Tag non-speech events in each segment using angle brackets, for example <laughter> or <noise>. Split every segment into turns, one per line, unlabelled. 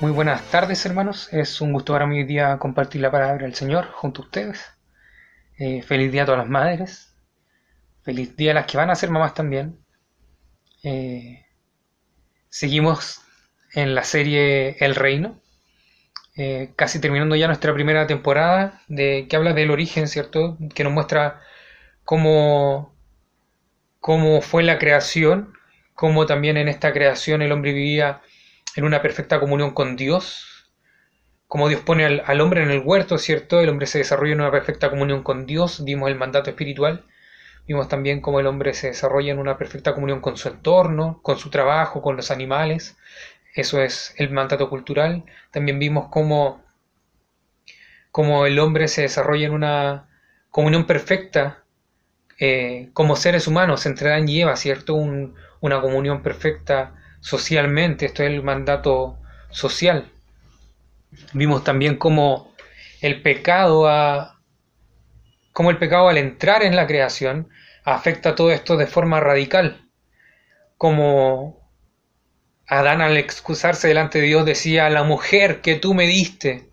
Muy buenas tardes hermanos, es un gusto para mí hoy día compartir la palabra del Señor junto a ustedes. Eh, feliz día a todas las madres, feliz día a las que van a ser mamás también. Eh, seguimos en la serie El Reino, eh, casi terminando ya nuestra primera temporada de que habla del origen, ¿cierto? Que nos muestra cómo, cómo fue la creación, cómo también en esta creación el hombre vivía en una perfecta comunión con Dios, como Dios pone al, hombre en el huerto, ¿cierto? El hombre se desarrolla en una perfecta comunión con Dios, vimos el mandato espiritual, vimos también cómo el hombre se desarrolla en una perfecta comunión con su entorno, con su trabajo, con los animales, eso es el mandato cultural, también vimos cómo, cómo el hombre se desarrolla en una comunión perfecta eh, como seres humanos entre Adán y Eva, ¿cierto? una comunión perfecta socialmente, esto es el mandato social. Vimos también cómo el pecado a, el pecado al entrar en la creación afecta todo esto de forma radical. Como Adán al excusarse delante de Dios decía, la mujer que tú me diste,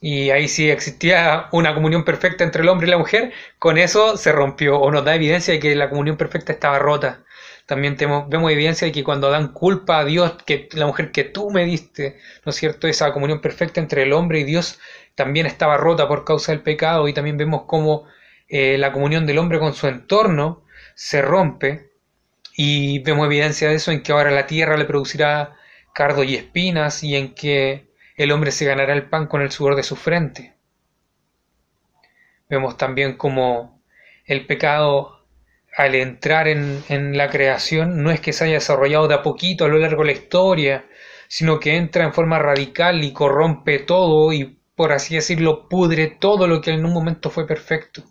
y ahí sí existía una comunión perfecta entre el hombre y la mujer, con eso se rompió, o nos da evidencia de que la comunión perfecta estaba rota. También vemos evidencia de que cuando dan culpa a Dios, que la mujer que tú me diste, ¿no es cierto? Esa comunión perfecta entre el hombre y Dios también estaba rota por causa del pecado y también vemos cómo eh, la comunión del hombre con su entorno se rompe y vemos evidencia de eso en que ahora la tierra le producirá cardo y espinas y en que el hombre se ganará el pan con el sudor de su frente. Vemos también cómo el pecado al entrar en, la creación no es que se haya desarrollado de a poquito a lo largo de la historia, sino que entra en forma radical y corrompe todo y, por así decirlo, pudre todo lo que en un momento fue perfecto.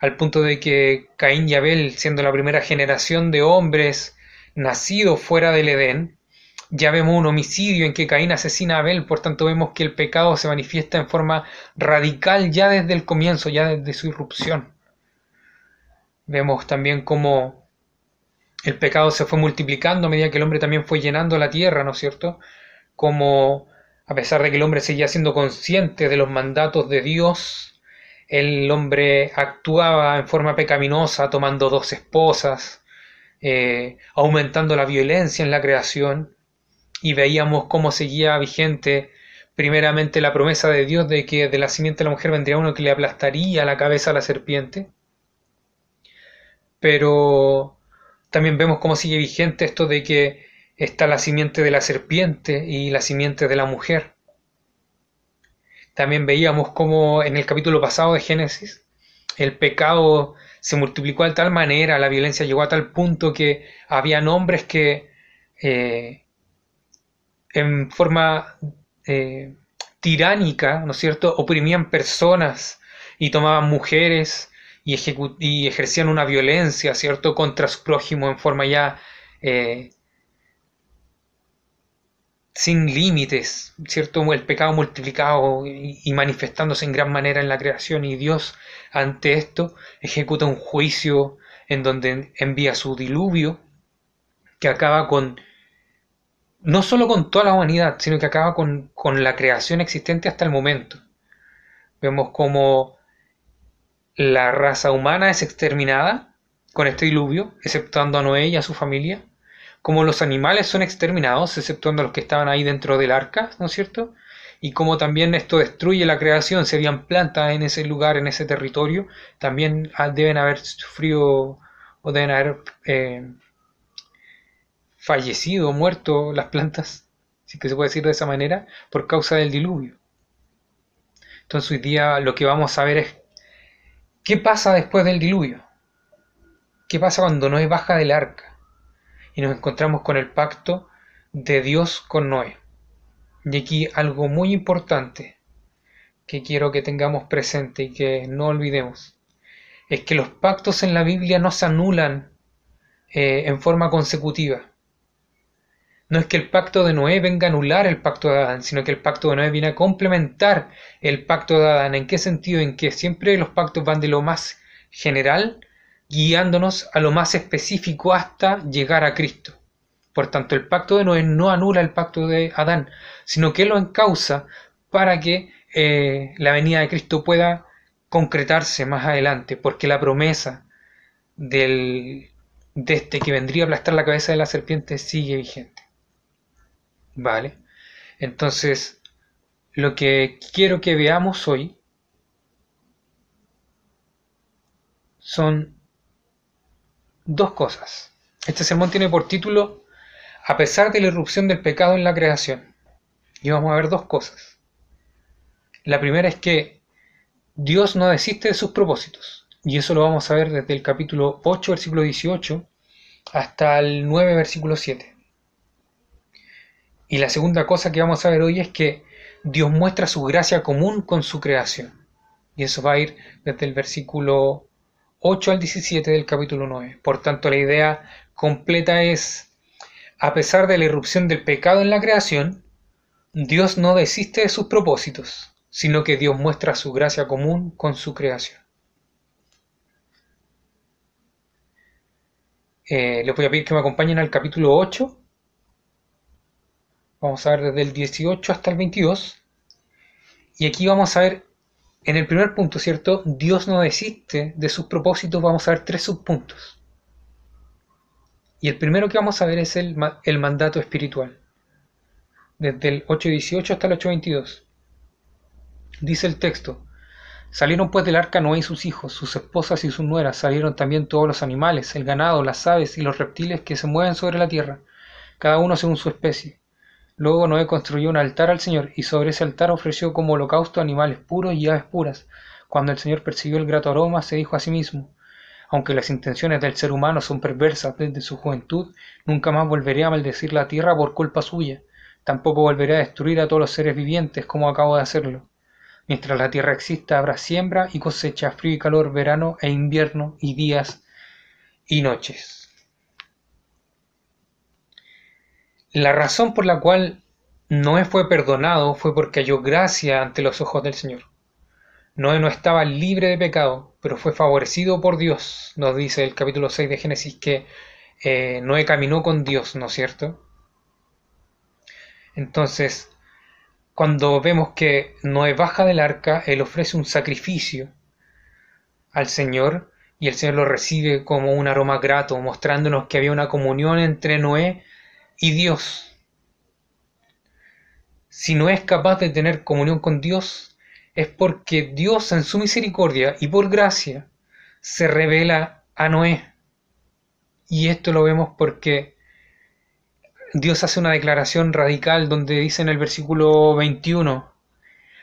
Al punto de que Caín y Abel, siendo la primera generación de hombres nacidos fuera del Edén, ya vemos un homicidio en que Caín asesina a Abel, por tanto vemos que el pecado se manifiesta en forma radical ya desde el comienzo, ya desde su irrupción. Vemos también cómo el pecado se fue multiplicando a medida que el hombre también fue llenando la tierra, ¿no es cierto? Como a pesar de que el hombre seguía siendo consciente de los mandatos de Dios, el hombre actuaba en forma pecaminosa, tomando dos esposas, eh, aumentando la violencia en la creación, y veíamos cómo seguía vigente primeramente la promesa de Dios de que de la simiente de la mujer vendría uno que le aplastaría la cabeza a la serpiente, pero también vemos cómo sigue vigente esto de que está la simiente de la serpiente y la simiente de la mujer. También veíamos cómo en el capítulo pasado de Génesis el pecado se multiplicó de tal manera, la violencia llegó a tal punto que había hombres que eh, en forma eh, tiránica, ¿no es cierto?, oprimían personas y tomaban mujeres y, ejercían una violencia, ¿cierto?, contra su prójimo en forma ya eh, sin límites, ¿cierto? El pecado multiplicado y, manifestándose en gran manera en la creación y Dios ante esto ejecuta un juicio en donde envía su diluvio que acaba con no solo con toda la humanidad, sino que acaba con, con la creación existente hasta el momento. Vemos como la raza humana es exterminada con este diluvio, exceptuando a Noé y a su familia, como los animales son exterminados, exceptuando a los que estaban ahí dentro del arca, ¿no es cierto? Y como también esto destruye la creación, se habían plantas en ese lugar, en ese territorio, también ah, deben haber sufrido o deben haber eh, fallecido muerto las plantas, si que se puede decir de esa manera, por causa del diluvio. Entonces hoy día lo que vamos a ver es ¿Qué pasa después del diluvio? ¿Qué pasa cuando Noé baja del arca y nos encontramos con el pacto de Dios con Noé? Y aquí algo muy importante que quiero que tengamos presente y que no olvidemos, es que los pactos en la Biblia no se anulan eh, en forma consecutiva. No es que el pacto de Noé venga a anular el pacto de Adán, sino que el pacto de Noé viene a complementar el pacto de Adán. ¿En qué sentido? En que siempre los pactos van de lo más general, guiándonos a lo más específico hasta llegar a Cristo. Por tanto, el pacto de Noé no anula el pacto de Adán, sino que lo encausa para que eh, la venida de Cristo pueda concretarse más adelante, porque la promesa de este que vendría a aplastar la cabeza de la serpiente sigue vigente. ¿Vale? Entonces, lo que quiero que veamos hoy son dos cosas. Este sermón tiene por título A pesar de la irrupción del pecado en la creación. Y vamos a ver dos cosas. La primera es que Dios no desiste de sus propósitos. Y eso lo vamos a ver desde el capítulo 8, versículo 18, hasta el 9, versículo 7. Y la segunda cosa que vamos a ver hoy es que Dios muestra su gracia común con su creación. Y eso va a ir desde el versículo 8 al 17 del capítulo 9. Por tanto, la idea completa es, a pesar de la irrupción del pecado en la creación, Dios no desiste de sus propósitos, sino que Dios muestra su gracia común con su creación. Eh, les voy a pedir que me acompañen al capítulo 8. Vamos a ver desde el 18 hasta el 22. Y aquí vamos a ver en el primer punto, ¿cierto? Dios no desiste de sus propósitos, vamos a ver tres subpuntos. Y el primero que vamos a ver es el, el mandato espiritual, desde el 8.18 hasta el 8.22. Dice el texto, salieron pues del arca Noé y sus hijos, sus esposas y sus nueras, salieron también todos los animales, el ganado, las aves y los reptiles que se mueven sobre la tierra, cada uno según su especie Luego Noé construyó un altar al Señor, y sobre ese altar ofreció como holocausto animales puros y aves puras. Cuando el Señor percibió el grato aroma, se dijo a sí mismo, aunque las intenciones del ser humano son perversas desde su juventud, nunca más volveré a maldecir la tierra por culpa suya, tampoco volveré a destruir a todos los seres vivientes como acabo de hacerlo. Mientras la tierra exista habrá siembra y cosecha, frío y calor, verano e invierno, y días y noches. La razón por la cual Noé fue perdonado fue porque halló gracia ante los ojos del Señor. Noé no estaba libre de pecado, pero fue favorecido por Dios. Nos dice el capítulo 6 de Génesis que eh, Noé caminó con Dios, ¿no es cierto? Entonces, cuando vemos que Noé baja del arca, él ofrece un sacrificio al Señor y el Señor lo recibe como un aroma grato, mostrándonos que había una comunión entre Noé y Dios. Si no es capaz de tener comunión con Dios, es porque Dios en su misericordia y por gracia se revela a Noé. Y esto lo vemos porque Dios hace una declaración radical donde dice en el versículo 21,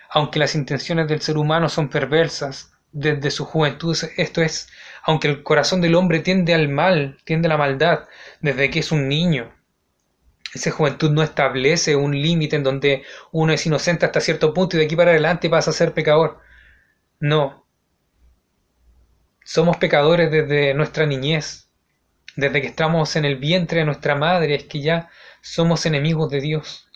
aunque las intenciones del ser humano son perversas desde su juventud, esto es, aunque el corazón del hombre tiende al mal, tiende a la maldad, desde que es un niño, esa juventud no establece un límite en donde uno es inocente hasta cierto punto y de aquí para adelante pasa a ser pecador. No. Somos pecadores desde nuestra niñez, desde que estamos en el vientre de nuestra madre, es que ya somos enemigos de Dios.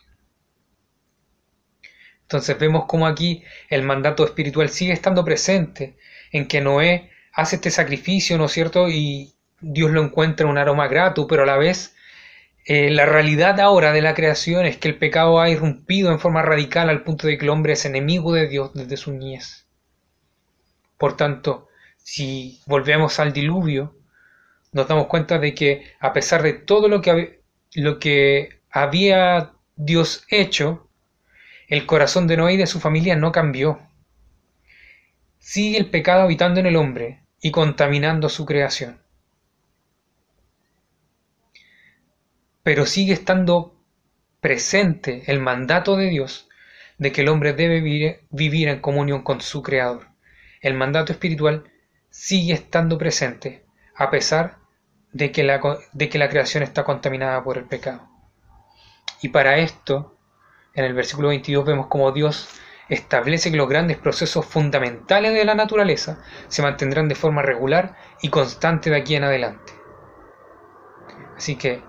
Entonces vemos cómo aquí el mandato espiritual sigue estando presente, en que Noé hace este sacrificio, ¿no es cierto? Y Dios lo encuentra un aroma grato, pero a la vez eh, la realidad ahora de la creación es que el pecado ha irrumpido en forma radical al punto de que el hombre es enemigo de Dios desde su niñez. Por tanto, si volvemos al diluvio, nos damos cuenta de que a pesar de todo lo que, lo que había Dios hecho, el corazón de Noé y de su familia no cambió. Sigue el pecado habitando en el hombre y contaminando su creación. Pero sigue estando presente el mandato de Dios de que el hombre debe vivir, en comunión con su Creador. El mandato espiritual sigue estando presente a pesar de que, la, de que la creación está contaminada por el pecado. Y para esto, en el versículo 22 vemos como Dios establece que los grandes procesos fundamentales de la naturaleza se mantendrán de forma regular y constante de aquí en adelante. Así que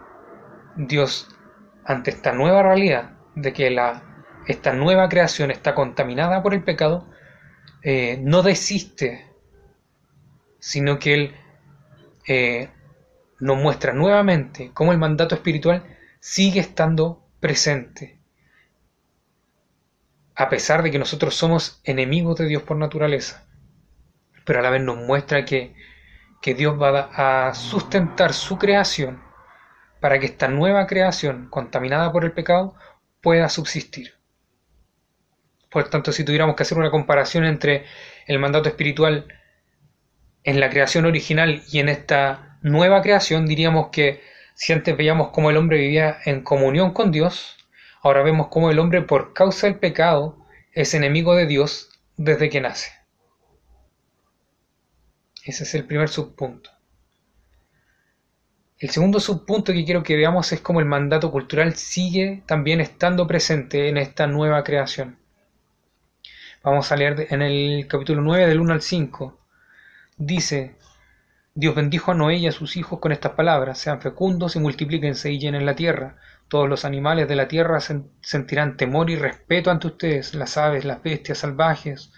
Dios, ante esta nueva realidad de que la, esta nueva creación está contaminada por el pecado, eh, no desiste, sino que Él eh, nos muestra nuevamente cómo el mandato espiritual sigue estando presente. A pesar de que nosotros somos enemigos de Dios por naturaleza, pero a la vez nos muestra que, que Dios va a sustentar su creación para que esta nueva creación, contaminada por el pecado, pueda subsistir. Por tanto, si tuviéramos que hacer una comparación entre el mandato espiritual en la creación original y en esta nueva creación, diríamos que si antes veíamos cómo el hombre vivía en comunión con Dios, ahora vemos cómo el hombre por causa del pecado es enemigo de Dios desde que nace. Ese es el primer subpunto. El segundo subpunto que quiero que veamos es cómo el mandato cultural sigue también estando presente en esta nueva creación. Vamos a leer en el capítulo 9 del 1 al 5. Dice, Dios bendijo a Noé y a sus hijos con estas palabras, sean fecundos y multiplíquense y llenen la tierra. Todos los animales de la tierra sentirán temor y respeto ante ustedes, las aves, las bestias salvajes,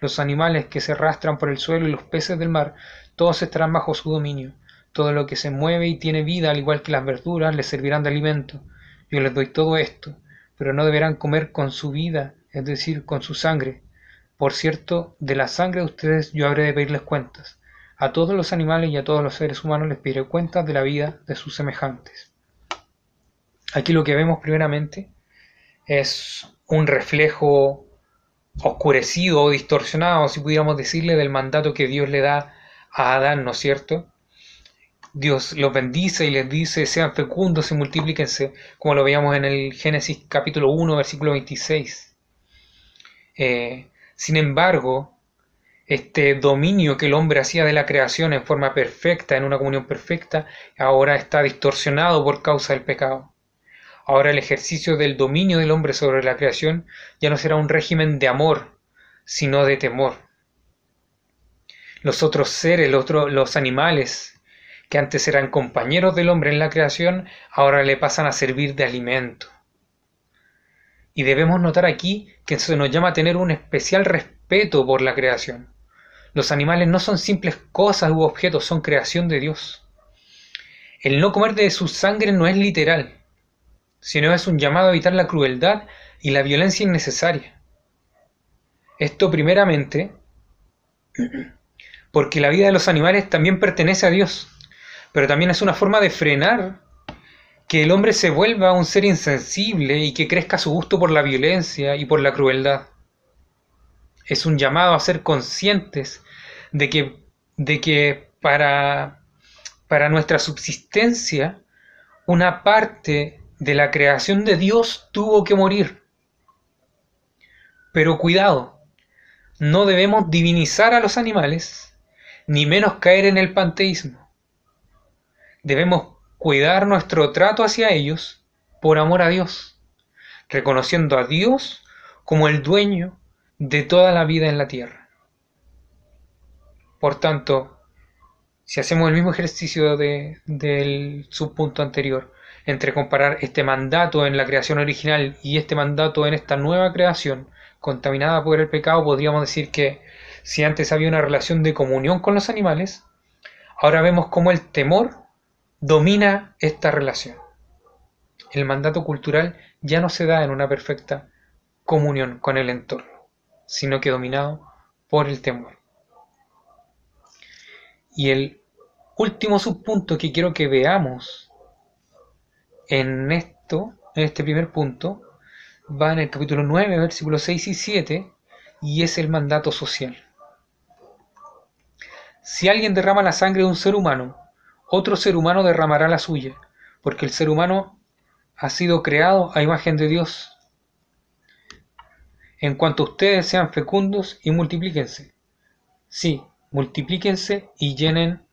los animales que se arrastran por el suelo y los peces del mar, todos estarán bajo su dominio. Todo lo que se mueve y tiene vida, al igual que las verduras, les servirán de alimento. Yo les doy todo esto, pero no deberán comer con su vida, es decir, con su sangre. Por cierto, de la sangre de ustedes yo habré de pedirles cuentas. A todos los animales y a todos los seres humanos les pediré cuentas de la vida de sus semejantes. Aquí lo que vemos primeramente es un reflejo oscurecido o distorsionado, si pudiéramos decirle, del mandato que Dios le da a Adán, ¿no es cierto? Dios los bendice y les dice, sean fecundos y multiplíquense, como lo veíamos en el Génesis capítulo 1, versículo 26. Eh, sin embargo, este dominio que el hombre hacía de la creación en forma perfecta, en una comunión perfecta, ahora está distorsionado por causa del pecado. Ahora el ejercicio del dominio del hombre sobre la creación ya no será un régimen de amor, sino de temor. Los otros seres, los, los animales, que antes eran compañeros del hombre en la creación, ahora le pasan a servir de alimento. Y debemos notar aquí que se nos llama a tener un especial respeto por la creación. Los animales no son simples cosas u objetos, son creación de Dios. El no comer de su sangre no es literal, sino es un llamado a evitar la crueldad y la violencia innecesaria. Esto primeramente <clears throat> porque la vida de los animales también pertenece a Dios pero también es una forma de frenar que el hombre se vuelva un ser insensible y que crezca su gusto por la violencia y por la crueldad. Es un llamado a ser conscientes de que, de que para, para nuestra subsistencia una parte de la creación de Dios tuvo que morir. Pero cuidado, no debemos divinizar a los animales, ni menos caer en el panteísmo debemos cuidar nuestro trato hacia ellos por amor a Dios, reconociendo a Dios como el dueño de toda la vida en la tierra. Por tanto, si hacemos el mismo ejercicio del subpunto anterior, entre comparar este mandato en la creación original y este mandato en esta nueva creación, contaminada por el pecado, podríamos decir que si antes había una relación de comunión con los animales, ahora vemos como el temor domina esta relación. El mandato cultural ya no se da en una perfecta comunión con el entorno, sino que dominado por el temor. Y el último subpunto que quiero que veamos en esto, en este primer punto, va en el capítulo 9, versículos 6 y 7, y es el mandato social. Si alguien derrama la sangre de un ser humano, otro ser humano derramará la suya, porque el ser humano ha sido creado a imagen de Dios. En cuanto ustedes sean fecundos y multiplíquense. Sí, multiplíquense y llenen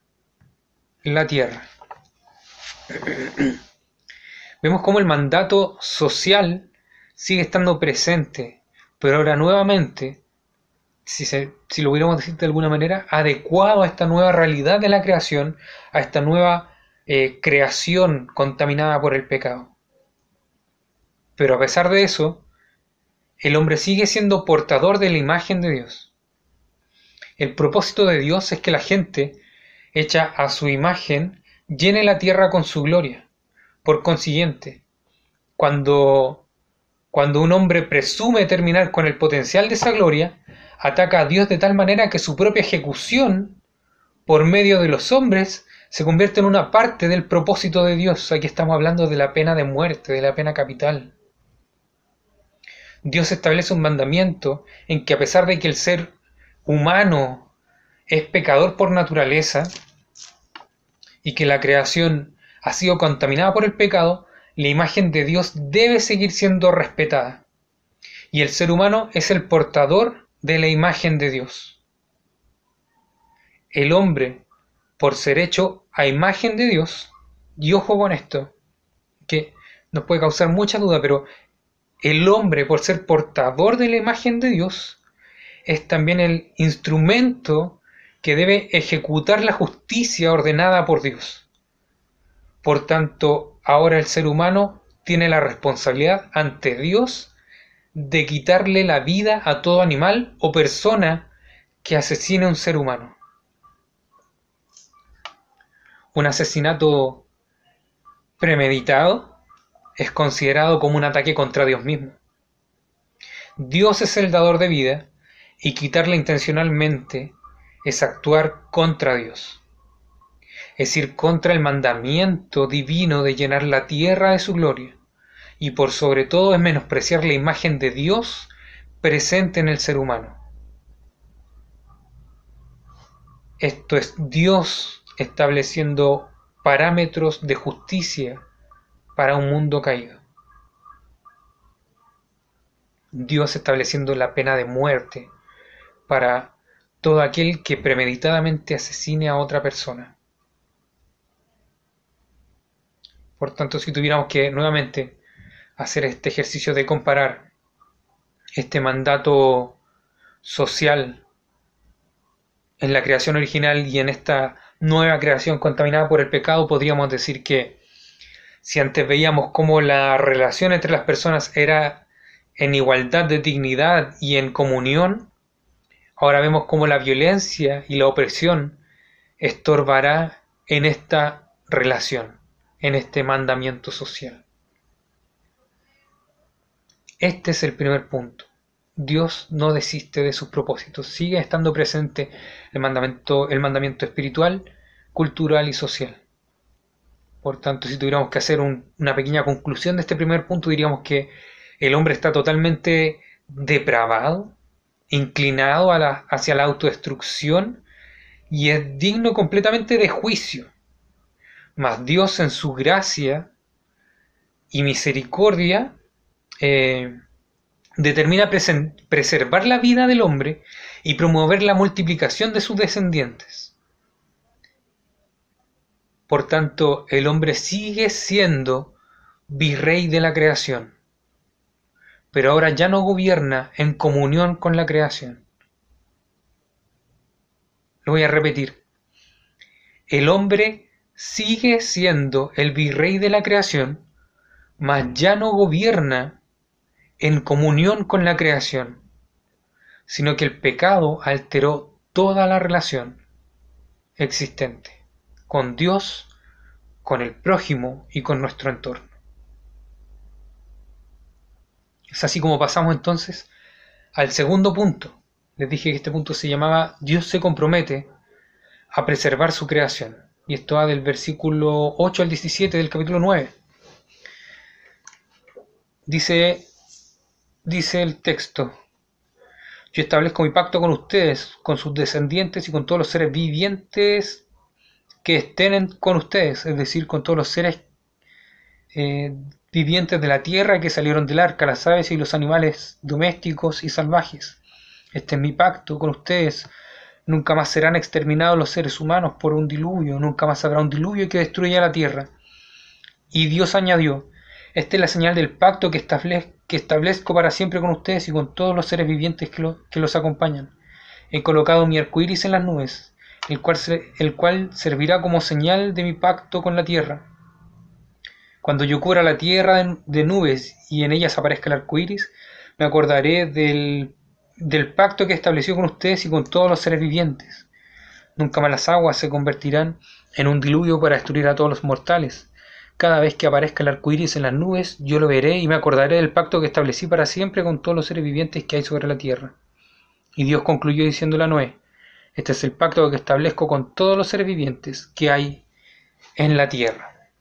la tierra. <clears throat> Vemos cómo el mandato social sigue estando presente, pero ahora nuevamente si, si lo hubiéramos decir de alguna manera, adecuado a esta nueva realidad de la creación, a esta nueva eh, creación contaminada por el pecado. Pero a pesar de eso, el hombre sigue siendo portador de la imagen de Dios. El propósito de Dios es que la gente, hecha a su imagen, llene la tierra con su gloria. Por consiguiente, cuando, cuando un hombre presume terminar con el potencial de esa gloria, ataca a Dios de tal manera que su propia ejecución por medio de los hombres se convierte en una parte del propósito de Dios. Aquí estamos hablando de la pena de muerte, de la pena capital. Dios establece un mandamiento en que a pesar de que el ser humano es pecador por naturaleza y que la creación ha sido contaminada por el pecado, la imagen de Dios debe seguir siendo respetada. Y el ser humano es el portador de la imagen de Dios. El hombre, por ser hecho a imagen de Dios, y ojo con esto, que nos puede causar mucha duda, pero el hombre, por ser portador de la imagen de Dios, es también el instrumento que debe ejecutar la justicia ordenada por Dios. Por tanto, ahora el ser humano tiene la responsabilidad ante Dios de quitarle la vida a todo animal o persona que asesine a un ser humano. Un asesinato premeditado es considerado como un ataque contra Dios mismo. Dios es el dador de vida y quitarla intencionalmente es actuar contra Dios. Es ir contra el mandamiento divino de llenar la tierra de su gloria y por sobre todo es menospreciar la imagen de Dios presente en el ser humano. Esto es Dios estableciendo parámetros de justicia para un mundo caído. Dios estableciendo la pena de muerte para todo aquel que premeditadamente asesine a otra persona. Por tanto, si tuviéramos que nuevamente hacer este ejercicio de comparar este mandato social en la creación original y en esta nueva creación contaminada por el pecado, podríamos decir que si antes veíamos cómo la relación entre las personas era en igualdad de dignidad y en comunión, ahora vemos cómo la violencia y la opresión estorbará en esta relación, en este mandamiento social. Este es el primer punto. Dios no desiste de sus propósitos, sigue estando presente el mandamiento, el mandamiento espiritual, cultural y social. Por tanto, si tuviéramos que hacer una pequeña conclusión de este primer punto, diríamos que el hombre está totalmente depravado, inclinado hacia la autodestrucción y es digno completamente de juicio. Mas Dios en su gracia y misericordia eh, determina preservar la vida del hombre y promover la multiplicación de sus descendientes. Por tanto, el hombre sigue siendo virrey de la creación, pero ahora ya no gobierna en comunión con la creación. Lo voy a repetir. El hombre sigue siendo el virrey de la creación, mas ya no gobierna en comunión con la creación, sino que el pecado alteró toda la relación existente con Dios, con el prójimo y con nuestro entorno. Es así como pasamos entonces al segundo punto. Les dije que este punto se llamaba Dios se compromete a preservar su creación. Y esto va del versículo 8 al 17 del capítulo 9. Dice, dice el texto, yo establezco mi pacto con ustedes, con sus descendientes y con todos los seres vivientes que estén con ustedes, es decir, con todos los seres eh, vivientes de la tierra que salieron del arca, las aves y los animales domésticos y salvajes. Este es mi pacto con ustedes. Nunca más serán exterminados los seres humanos por un diluvio, nunca más habrá un diluvio que destruya la tierra. Y Dios añadió, esta es la señal del pacto que, establezco para siempre con ustedes y con todos los seres vivientes que, que los acompañan. He colocado mi arco iris en las nubes el cual, el cual servirá como señal de mi pacto con la tierra. Cuando yo cubra la tierra de, nubes y en ellas aparezca el arco iris, me acordaré del, del pacto que estableció con ustedes y con todos los seres vivientes. Nunca más las aguas se convertirán en un diluvio para destruir a todos los mortales. Cada vez que aparezca el arco iris en las nubes, yo lo veré y me acordaré del pacto que establecí para siempre con todos los seres vivientes que hay sobre la tierra. Y Dios concluyó diciéndole a Noé, este es el pacto que establezco con todos los seres vivientes que hay en la tierra.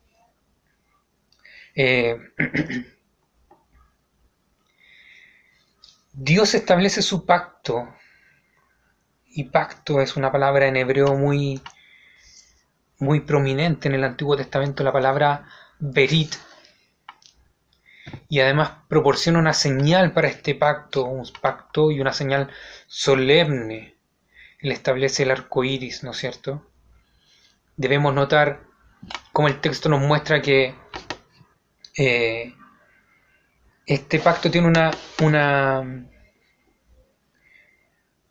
Eh, <clears throat> Dios establece su pacto, y pacto es una palabra en hebreo muy, muy prominente en el Antiguo Testamento, la palabra berit, y además proporciona una señal para este pacto, un pacto y una señal solemne. Él establece el arco iris, ¿no es cierto? Debemos notar cómo el texto nos muestra que eh, este pacto tiene una, una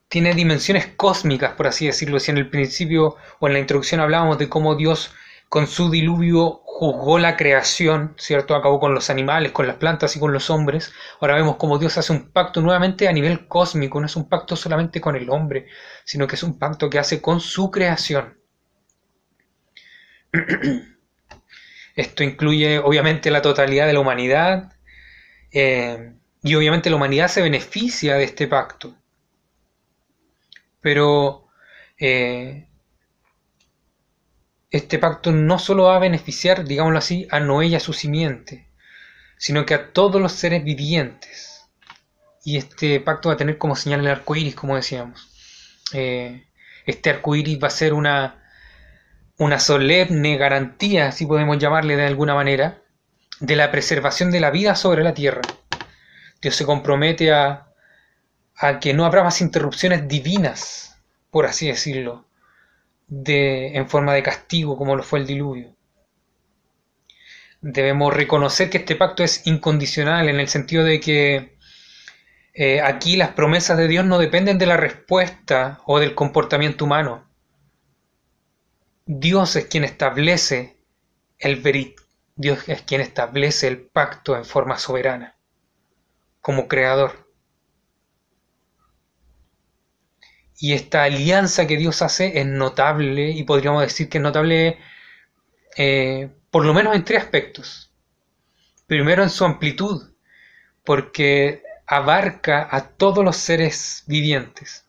tiene dimensiones cósmicas, por así decirlo. Si en el principio o en la introducción hablábamos de cómo Dios con su diluvio juzgó la creación, ¿cierto? Acabó con los animales, con las plantas y con los hombres. Ahora vemos cómo Dios hace un pacto nuevamente a nivel cósmico, no es un pacto solamente con el hombre, sino que es un pacto que hace con su creación. <clears throat> Esto incluye obviamente la totalidad de la humanidad eh, y obviamente la humanidad se beneficia de este pacto. Pero eh, este pacto no solo va a beneficiar, digámoslo así, a Noé y a su simiente, sino que a todos los seres vivientes. Y este pacto va a tener como señal el arco iris, como decíamos. Eh, este arco iris va a ser una, una solemne garantía, si podemos llamarle de alguna manera, de la preservación de la vida sobre la tierra. Dios se compromete a, a que no habrá más interrupciones divinas, por así decirlo, de, en forma de castigo como lo fue el diluvio. Debemos reconocer que este pacto es incondicional en el sentido de que eh, aquí las promesas de Dios no dependen de la respuesta o del comportamiento humano. Dios es quien establece el verit, Dios es quien establece el pacto en forma soberana, como creador. Y esta alianza que Dios hace es notable y podríamos decir que es notable eh, por lo menos en tres aspectos. Primero en su amplitud, porque abarca a todos los seres vivientes.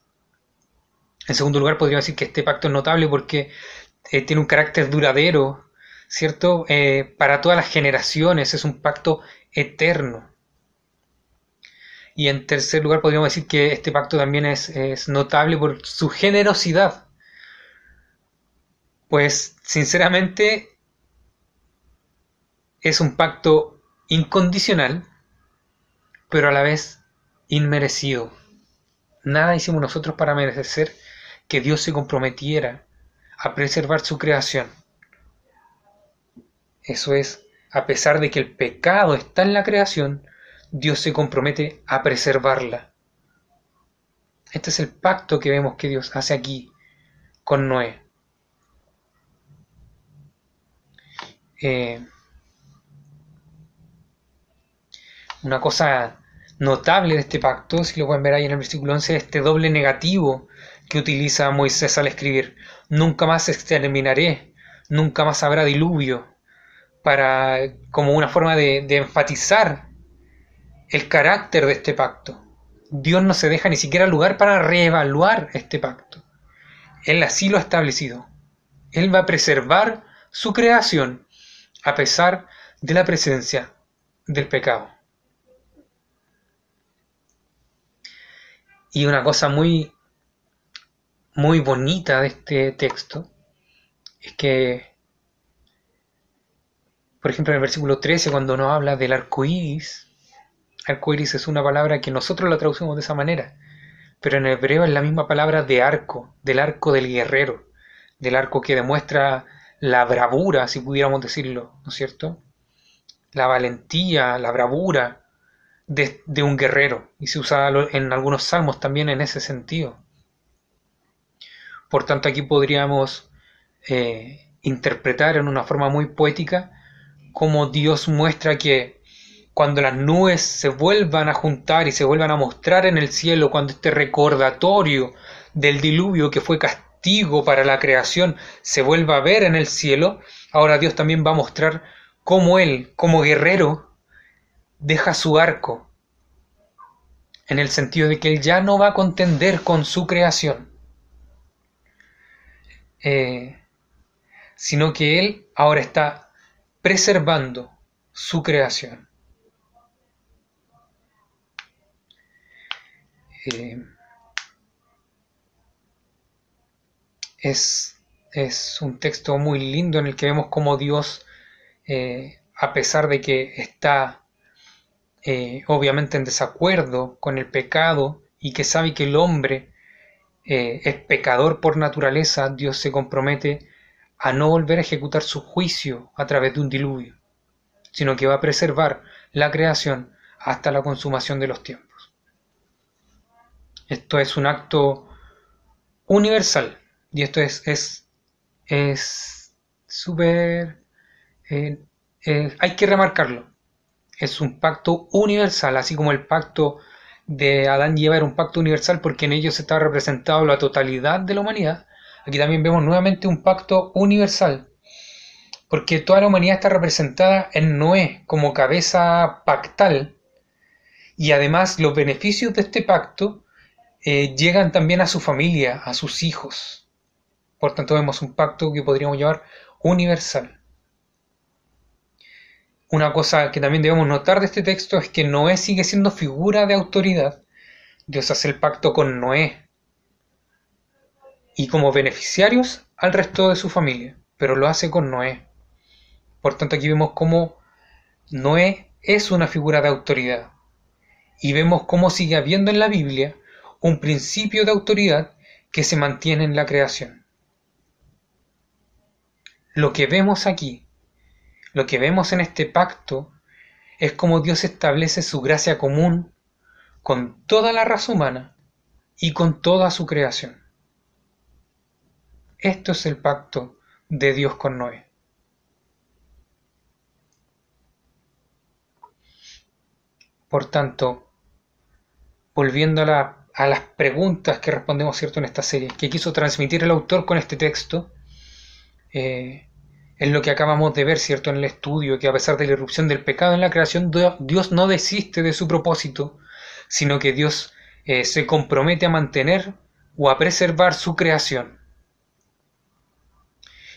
En segundo lugar, podríamos decir que este pacto es notable porque eh, tiene un carácter duradero, ¿cierto? Eh, para todas las generaciones, es un pacto eterno. Y en tercer lugar, podríamos decir que este pacto también es, notable por su generosidad. Pues, sinceramente, es un pacto incondicional, pero a la vez inmerecido. Nada hicimos nosotros para merecer que Dios se comprometiera a preservar su creación. Eso es, a pesar de que el pecado está en la creación, Dios se compromete a preservarla. Este es el pacto que vemos que Dios hace aquí con Noé. Eh, una cosa notable de este pacto, si lo pueden ver ahí en el versículo 11, es este doble negativo que utiliza Moisés al escribir. Nunca más exterminaré, nunca más habrá diluvio, para como una forma de enfatizar el carácter de este pacto. Dios no se deja ni siquiera lugar para reevaluar este pacto. Él así lo ha establecido. Él va a preservar su creación a pesar de la presencia del pecado. Y una cosa muy muy bonita de este texto es que por ejemplo en el versículo 13 cuando nos habla del arco iris Arcoiris es una palabra que nosotros la traducimos de esa manera, pero en hebreo es la misma palabra de arco, del arco del guerrero, del arco que demuestra la bravura, si pudiéramos decirlo, ¿no es cierto? La valentía, la bravura de, un guerrero, y se usa en algunos salmos también en ese sentido. Por tanto, aquí podríamos eh, interpretar en una forma muy poética cómo Dios muestra que cuando las nubes se vuelvan a juntar y se vuelvan a mostrar en el cielo, cuando este recordatorio del diluvio que fue castigo para la creación se vuelva a ver en el cielo, ahora Dios también va a mostrar cómo él, como guerrero, deja su arco, en el sentido de que él ya no va a contender con su creación, eh, sino que él ahora está preservando su creación. Eh, es, un texto muy lindo en el que vemos cómo Dios, eh, a pesar de que está eh, obviamente en desacuerdo con el pecado y que sabe que el hombre es pecador por naturaleza, Dios se compromete a no volver a ejecutar su juicio a través de un diluvio, sino que va a preservar la creación hasta la consumación de los tiempos. Esto es un acto universal y esto es es es eh, eh, hay que remarcarlo. Es un pacto universal así como el pacto de Adán y Eva era un pacto universal porque en ellos estaba representado la totalidad de la humanidad. Aquí también vemos nuevamente un pacto universal porque toda la humanidad está representada en Noé como cabeza pactal y además los beneficios de este pacto eh, llegan también a su familia, a sus hijos. Por tanto, vemos un pacto que podríamos llamar universal. Una cosa que también debemos notar de este texto es que Noé sigue siendo figura de autoridad. Dios hace el pacto con Noé y como beneficiarios al resto de su familia, pero lo hace con Noé. Por tanto, aquí vemos cómo Noé es una figura de autoridad y vemos cómo sigue habiendo en la Biblia un principio de autoridad que se mantiene en la creación. Lo que vemos aquí, lo que vemos en este pacto, es como Dios establece su gracia común con toda la raza humana y con toda su creación. Esto es el pacto de Dios con Noé. Por tanto, volviendo a la a las preguntas que respondemos cierto en esta serie, que quiso transmitir el autor con este texto, eh, es lo que acabamos de ver cierto en el estudio, que a pesar de la irrupción del pecado en la creación, Dios no desiste de su propósito, sino que Dios eh, se compromete a mantener o a preservar su creación.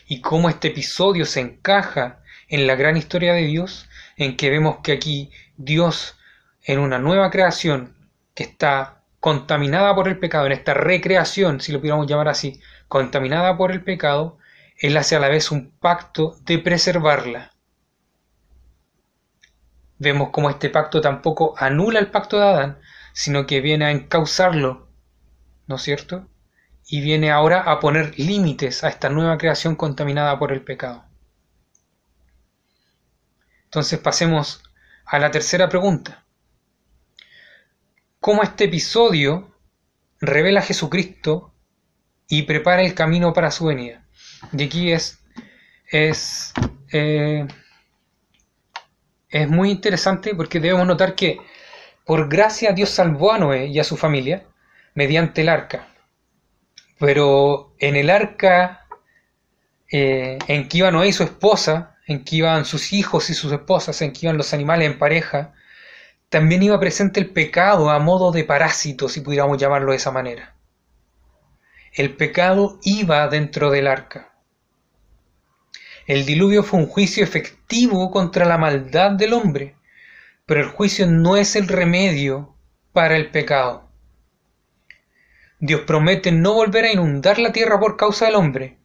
Y cómo este episodio se encaja en la gran historia de Dios, en que vemos que aquí Dios, en una nueva creación que está contaminada por el pecado, en esta recreación, si lo pudiéramos llamar así, contaminada por el pecado, Él hace a la vez un pacto de preservarla. Vemos como este pacto tampoco anula el pacto de Adán, sino que viene a encauzarlo, ¿no es cierto? Y viene ahora a poner límites a esta nueva creación contaminada por el pecado. Entonces pasemos a la tercera pregunta cómo este episodio revela a Jesucristo y prepara el camino para su venida. De aquí es, es, eh, es muy interesante porque debemos notar que por gracia Dios salvó a Noé y a su familia mediante el arca. Pero en el arca eh, en que iba Noé y su esposa, en que iban sus hijos y sus esposas, en que iban los animales en pareja, también iba presente el pecado a modo de parásito, si pudiéramos llamarlo de esa manera. El pecado iba dentro del arca. El diluvio fue un juicio efectivo contra la maldad del hombre, pero el juicio no es el remedio para el pecado. Dios promete no volver a inundar la tierra por causa del hombre,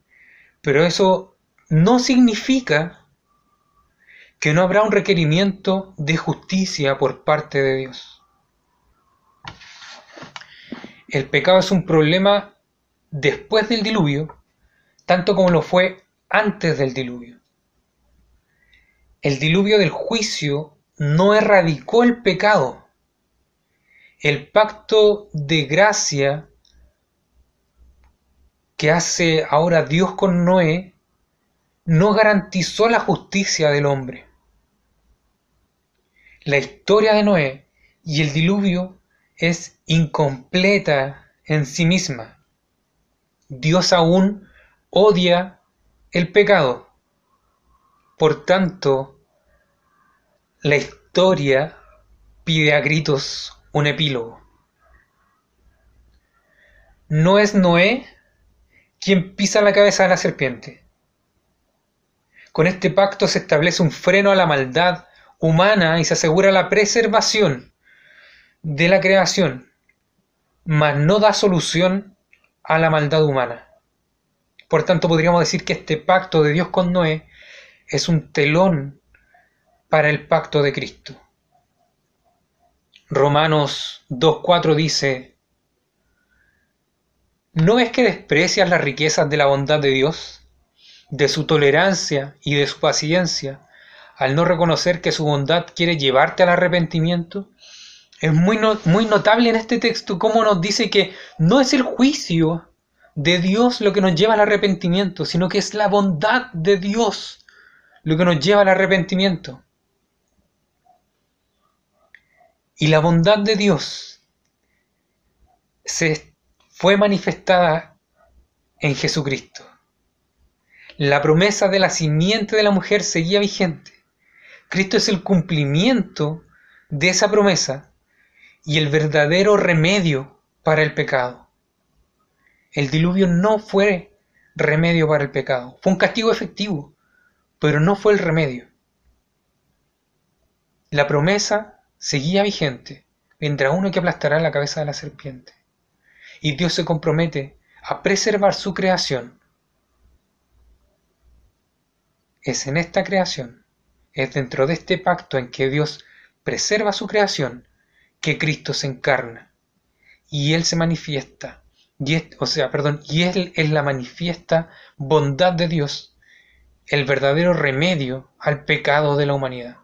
pero eso no significa que no habrá un requerimiento de justicia por parte de Dios. El pecado es un problema después del diluvio, tanto como lo fue antes del diluvio. El diluvio del juicio no erradicó el pecado. El pacto de gracia que hace ahora Dios con Noé no garantizó la justicia del hombre la historia de Noé y el diluvio es incompleta en sí misma. Dios aún odia el pecado. Por tanto, la historia pide a gritos un epílogo. No es Noé quien pisa la cabeza de la serpiente. Con este pacto se establece un freno a la maldad humana y se asegura la preservación de la creación, mas no da solución a la maldad humana. Por tanto, podríamos decir que este pacto de Dios con Noé es un telón para el pacto de Cristo. Romanos 2.4 dice, ¿no es que desprecias las riquezas de la bondad de Dios, de su tolerancia y de su paciencia, al no reconocer que su bondad quiere llevarte al arrepentimiento? Es muy, muy notable en este texto cómo nos dice que no es el juicio de Dios lo que nos lleva al arrepentimiento, sino que es la bondad de Dios lo que nos lleva al arrepentimiento. Y la bondad de Dios se fue manifestada en Jesucristo. La promesa de la simiente de la mujer seguía vigente. Cristo es el cumplimiento de esa promesa y el verdadero remedio para el pecado. El diluvio no fue remedio para el pecado, fue un castigo efectivo, pero no fue el remedio. La promesa seguía vigente, vendrá uno que aplastará la cabeza de la serpiente. Y Dios se compromete a preservar su creación. Es en esta creación, es dentro de este pacto en que Dios preserva su creación, que Cristo se encarna y Él se manifiesta. Y es, o sea, perdón, y Él es la manifiesta bondad de Dios, el verdadero remedio al pecado de la humanidad.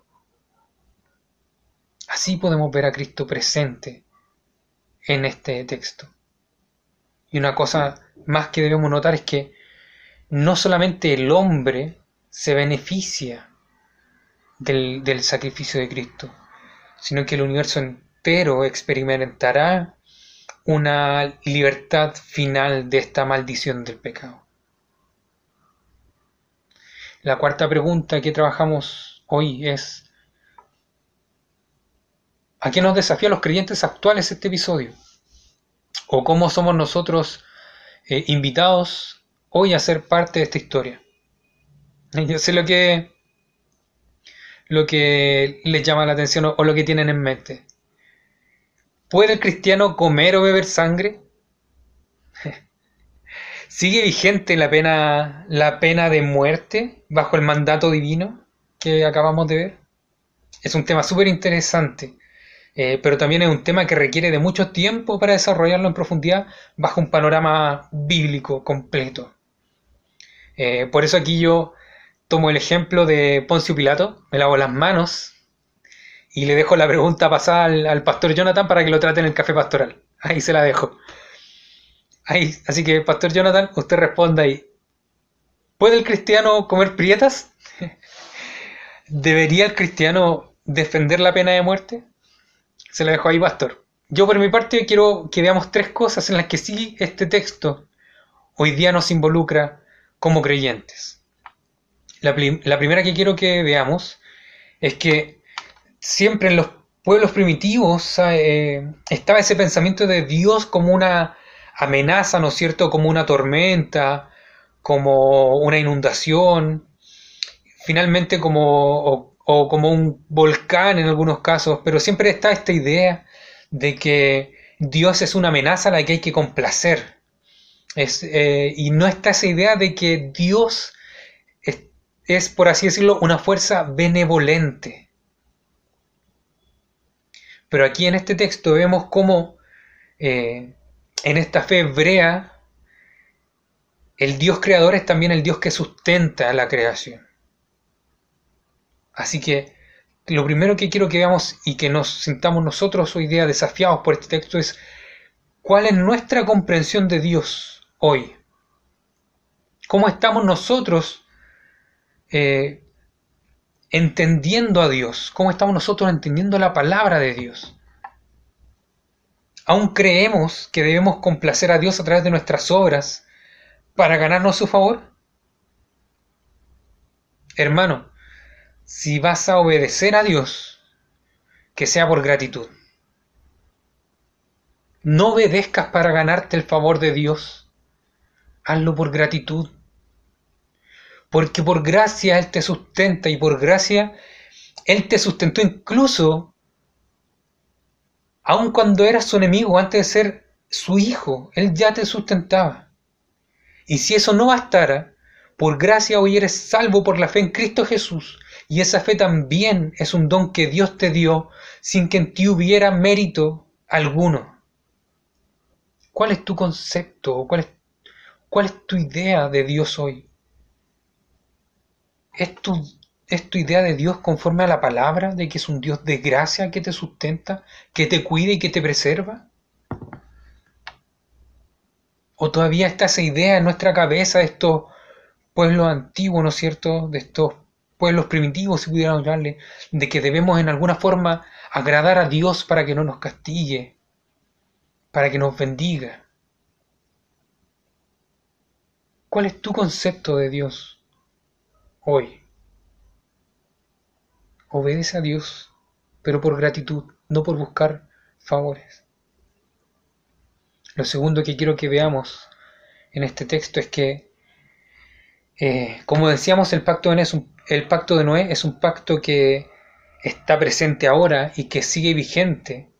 Así podemos ver a Cristo presente en este texto. Y una cosa más que debemos notar es que no solamente el hombre se beneficia del, sacrificio de Cristo, sino que el universo entero experimentará una libertad final de esta maldición del pecado. La cuarta pregunta que trabajamos hoy es, ¿A qué nos desafía a los creyentes actuales este episodio? ¿O cómo somos nosotros eh, invitados hoy a ser parte de esta historia? <laughs> Yo sé lo que, lo que les llama la atención o, lo que tienen en mente. ¿Puede el cristiano comer o beber sangre? <laughs> ¿Sigue vigente la pena, la pena de muerte bajo el mandato divino que acabamos de ver? Es un tema súper interesante eh, pero también es un tema que requiere de mucho tiempo para desarrollarlo en profundidad bajo un panorama bíblico completo. Eh, por eso aquí yo tomo el ejemplo de Poncio Pilato, me lavo las manos y le dejo la pregunta pasada al, pastor Jonathan para que lo trate en el café pastoral. Ahí se la dejo. Ahí, así que, pastor Jonathan, usted responda ahí. ¿Puede el cristiano comer prietas? <laughs> ¿Debería el cristiano defender la pena de muerte? Se la dejo ahí, Pastor. Yo por mi parte quiero que veamos tres cosas en las que sí este texto hoy día nos involucra como creyentes. La, primera que quiero que veamos es que siempre en los pueblos primitivos eh, estaba ese pensamiento de Dios como una amenaza, ¿no es cierto? Como una tormenta, como una inundación, finalmente como, o como un volcán en algunos casos, pero siempre está esta idea de que Dios es una amenaza a la que hay que complacer. Eh, y no está esa idea de que Dios es, por así decirlo, una fuerza benevolente. Pero aquí en este texto vemos cómo eh, en esta fe hebrea el Dios creador es también el Dios que sustenta la creación. Así que lo primero que quiero que veamos y que nos sintamos nosotros hoy día desafiados por este texto es cuál es nuestra comprensión de Dios hoy. ¿Cómo estamos nosotros eh, entendiendo a Dios? ¿Cómo estamos nosotros entendiendo la palabra de Dios? ¿Aún creemos que debemos complacer a Dios a través de nuestras obras para ganarnos su favor? Hermano, si vas a obedecer a Dios, que sea por gratitud. No obedezcas para ganarte el favor de Dios. Hazlo por gratitud. Porque por gracia Él te sustenta y por gracia Él te sustentó incluso aun cuando eras su enemigo, antes de ser su hijo, Él ya te sustentaba. Y si eso no bastara, por gracia hoy eres salvo por la fe en Cristo Jesús. Y esa fe también es un don que Dios te dio sin que en ti hubiera mérito alguno. ¿Cuál es tu concepto? ¿Cuál es, cuál es tu idea de Dios hoy? ¿Es tu ¿Es tu idea de Dios conforme a la palabra, de que es un Dios de gracia que te sustenta, que te cuida y que te preserva? ¿O todavía está esa idea en nuestra cabeza de estos pueblos antiguos, ¿no es cierto? De estos pueblos primitivos, si pudiéramos llamarle, de que debemos en alguna forma agradar a Dios para que no nos castigue, para que nos bendiga. ¿Cuál es tu concepto de Dios hoy? Obedece a Dios, pero por gratitud, no por buscar favores. Lo segundo que quiero que veamos en este texto es que, eh, como decíamos, el pacto, de Noé el pacto de Noé es un pacto que está presente ahora y que sigue vigente,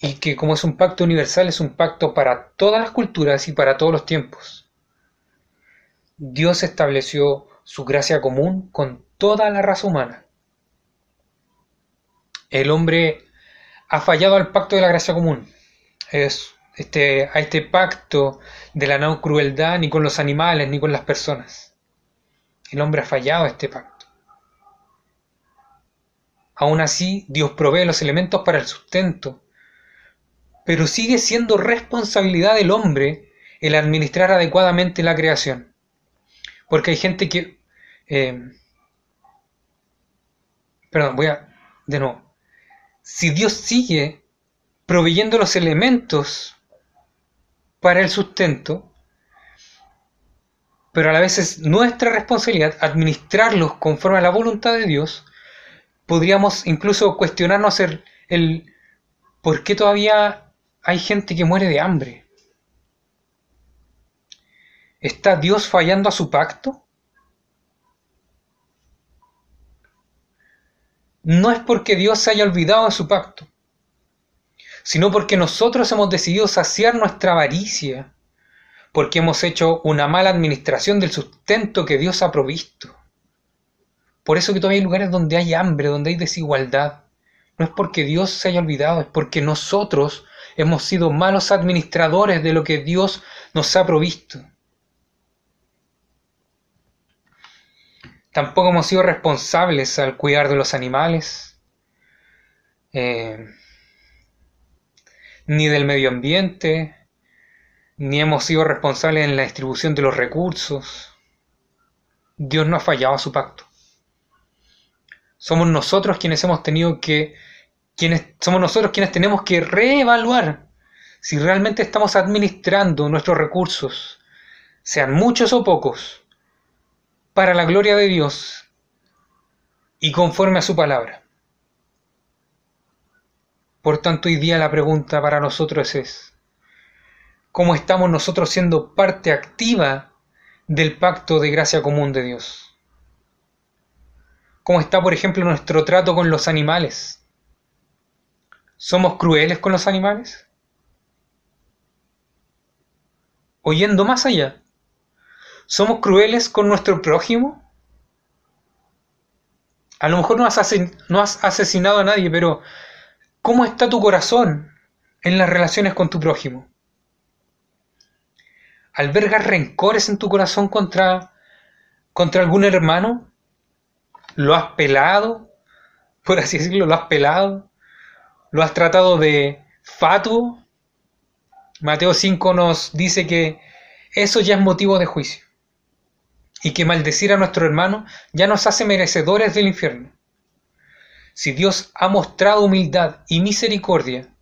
y que como es un pacto universal, es un pacto para todas las culturas y para todos los tiempos. Dios estableció su gracia común con toda la raza humana el hombre ha fallado al pacto de la gracia común. Es este, a este pacto de la no crueldad ni con los animales ni con las personas. El hombre ha fallado a este pacto. Aún así, Dios provee los elementos para el sustento, pero sigue siendo responsabilidad del hombre el administrar adecuadamente la creación. Porque hay gente que... Eh, perdón, voy a... De nuevo si Dios sigue proveyendo los elementos para el sustento, pero a la vez es nuestra responsabilidad administrarlos conforme a la voluntad de Dios, podríamos incluso cuestionarnos el, el por qué todavía hay gente que muere de hambre. ¿Está Dios fallando a su pacto? no es porque Dios se haya olvidado de su pacto, sino porque nosotros hemos decidido saciar nuestra avaricia, porque hemos hecho una mala administración del sustento que Dios ha provisto. Por eso que todavía hay lugares donde hay hambre, donde hay desigualdad. No es porque Dios se haya olvidado, es porque nosotros hemos sido malos administradores de lo que Dios nos ha provisto. Tampoco hemos sido responsables al cuidar de los animales, eh, ni del medio ambiente, ni hemos sido responsables en la distribución de los recursos. Dios no ha fallado a su pacto. Somos nosotros quienes hemos tenido que, quienes, somos nosotros quienes tenemos que reevaluar si realmente estamos administrando nuestros recursos, sean muchos o pocos, para la gloria de Dios y conforme a su palabra. Por tanto, hoy día la pregunta para nosotros es, ¿cómo estamos nosotros siendo parte activa del pacto de gracia común de Dios? ¿Cómo está, por ejemplo, nuestro trato con los animales? ¿Somos crueles con los animales? Oyendo más allá, ¿Somos crueles con nuestro prójimo? A lo mejor no has, asesinado a nadie, pero ¿cómo está tu corazón en las relaciones con tu prójimo? ¿Albergas rencores en tu corazón contra, contra algún hermano? ¿Lo has pelado? <laughs> Por así decirlo, ¿lo has pelado? ¿Lo has tratado de fatuo? Mateo 5 nos dice que eso ya es motivo de juicio y que maldecir a nuestro hermano ya nos hace merecedores del infierno. Si Dios ha mostrado humildad y misericordia,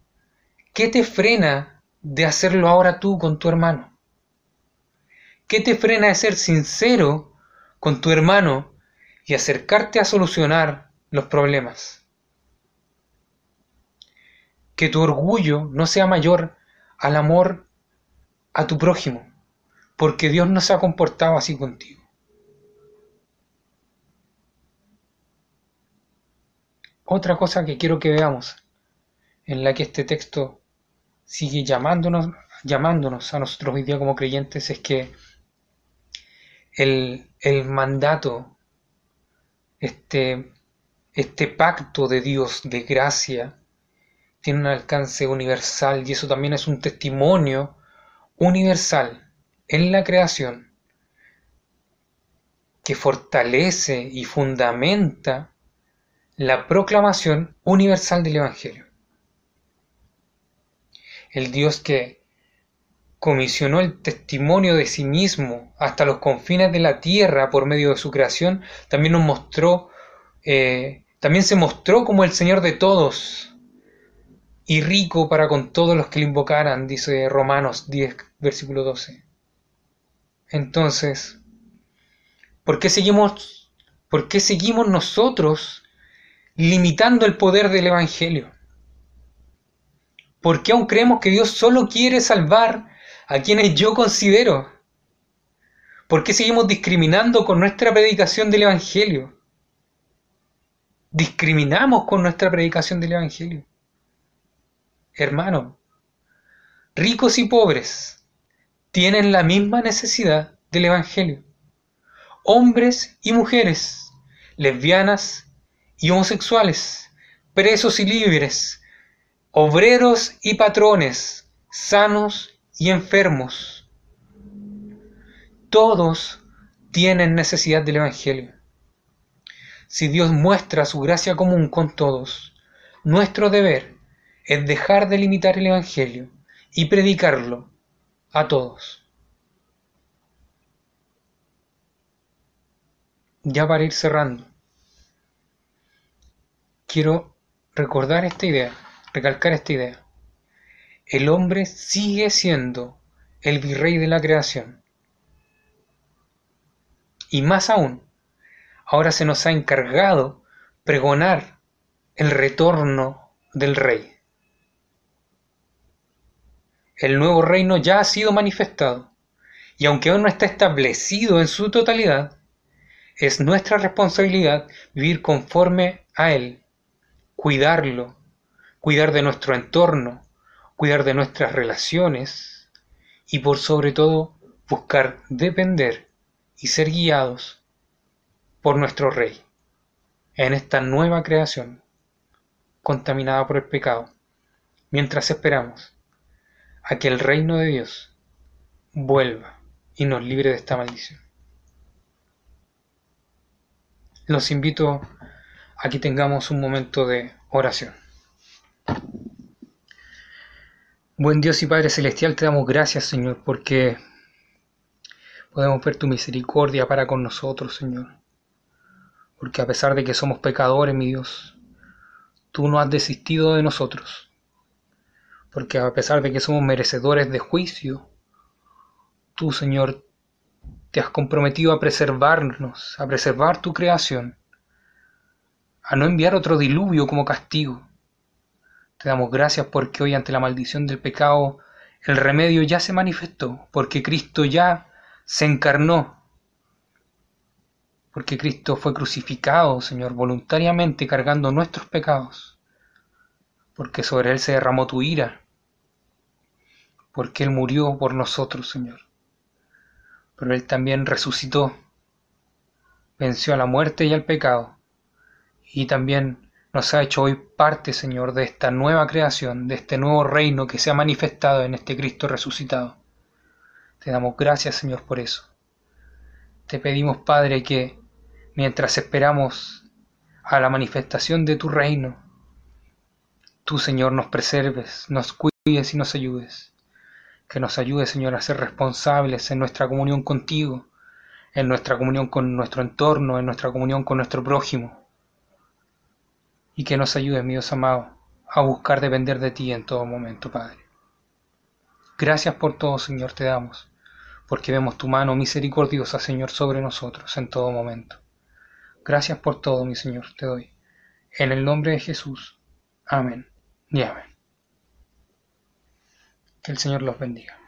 ¿qué te frena de hacerlo ahora tú con tu hermano? ¿Qué te frena de ser sincero con tu hermano y acercarte a solucionar los problemas. Que tu orgullo no sea mayor al amor a tu prójimo, porque Dios no se ha comportado así contigo. Otra cosa que quiero que veamos, en la que este texto sigue llamándonos, llamándonos a nosotros hoy día como creyentes, es que el, mandato, este, este pacto de Dios de gracia, tiene un alcance universal y eso también es un testimonio universal en la creación que fortalece y fundamenta la proclamación universal del Evangelio. El Dios que comisionó el testimonio de sí mismo hasta los confines de la tierra por medio de su creación, también nos mostró, eh, también se mostró como el Señor de todos, y rico para con todos los que le invocaran, dice Romanos 10, versículo 12. Entonces, ¿por qué seguimos, por qué seguimos nosotros limitando el poder del Evangelio? ¿Por qué aún creemos que Dios solo quiere salvar a quienes yo considero? ¿Por qué seguimos discriminando con nuestra predicación del Evangelio? Discriminamos con nuestra predicación del Evangelio hermano, ricos y pobres tienen la misma necesidad del Evangelio. Hombres y mujeres, lesbianas y homosexuales, presos y libres, obreros y patrones, sanos y enfermos. Todos tienen necesidad del Evangelio. Si Dios muestra su gracia común con todos, nuestro deber es dejar de limitar el Evangelio y predicarlo a todos. Ya para ir cerrando, quiero recordar esta idea, recalcar esta idea. El hombre sigue siendo el virrey de la creación. Y más aún, ahora se nos ha encargado pregonar el retorno del rey. El nuevo reino ya ha sido manifestado, y aunque aún no está establecido en su totalidad, es nuestra responsabilidad vivir conforme a él, cuidarlo, cuidar de nuestro entorno, cuidar de nuestras relaciones y por sobre todo buscar depender y ser guiados por nuestro Rey en esta nueva creación contaminada por el pecado, mientras esperamos a que el reino de Dios vuelva y nos libre de esta maldición. Los invito a que tengamos un momento de oración. Buen Dios y Padre Celestial, te damos gracias, Señor, porque podemos ver tu misericordia para con nosotros, Señor. Porque a pesar de que somos pecadores, mi Dios, tú no has desistido de nosotros porque a pesar de que somos merecedores de juicio, tú, Señor, te has comprometido a preservarnos, a preservar tu creación, a no enviar otro diluvio como castigo. Te damos gracias porque hoy ante la maldición del pecado el remedio ya se manifestó, porque Cristo ya se encarnó, porque Cristo fue crucificado, Señor, voluntariamente cargando nuestros pecados, porque sobre Él se derramó tu ira, porque Él murió por nosotros, Señor. Pero Él también resucitó, venció a la muerte y al pecado, y también nos ha hecho hoy parte, Señor, de esta nueva creación, de este nuevo reino que se ha manifestado en este Cristo resucitado. Te damos gracias, Señor, por eso. Te pedimos, Padre, que mientras esperamos a la manifestación de tu reino, tú, Señor, nos preserves, nos cuides y nos ayudes que nos ayude, Señor, a ser responsables en nuestra comunión contigo, en nuestra comunión con nuestro entorno, en nuestra comunión con nuestro prójimo. Y que nos ayude, mi Dios amado, a buscar depender de ti en todo momento, Padre. Gracias por todo, Señor, te damos, porque vemos tu mano misericordiosa, Señor, sobre nosotros en todo momento. Gracias por todo, mi Señor, te doy. En el nombre de Jesús. Amén y amén. Que el Señor los bendiga.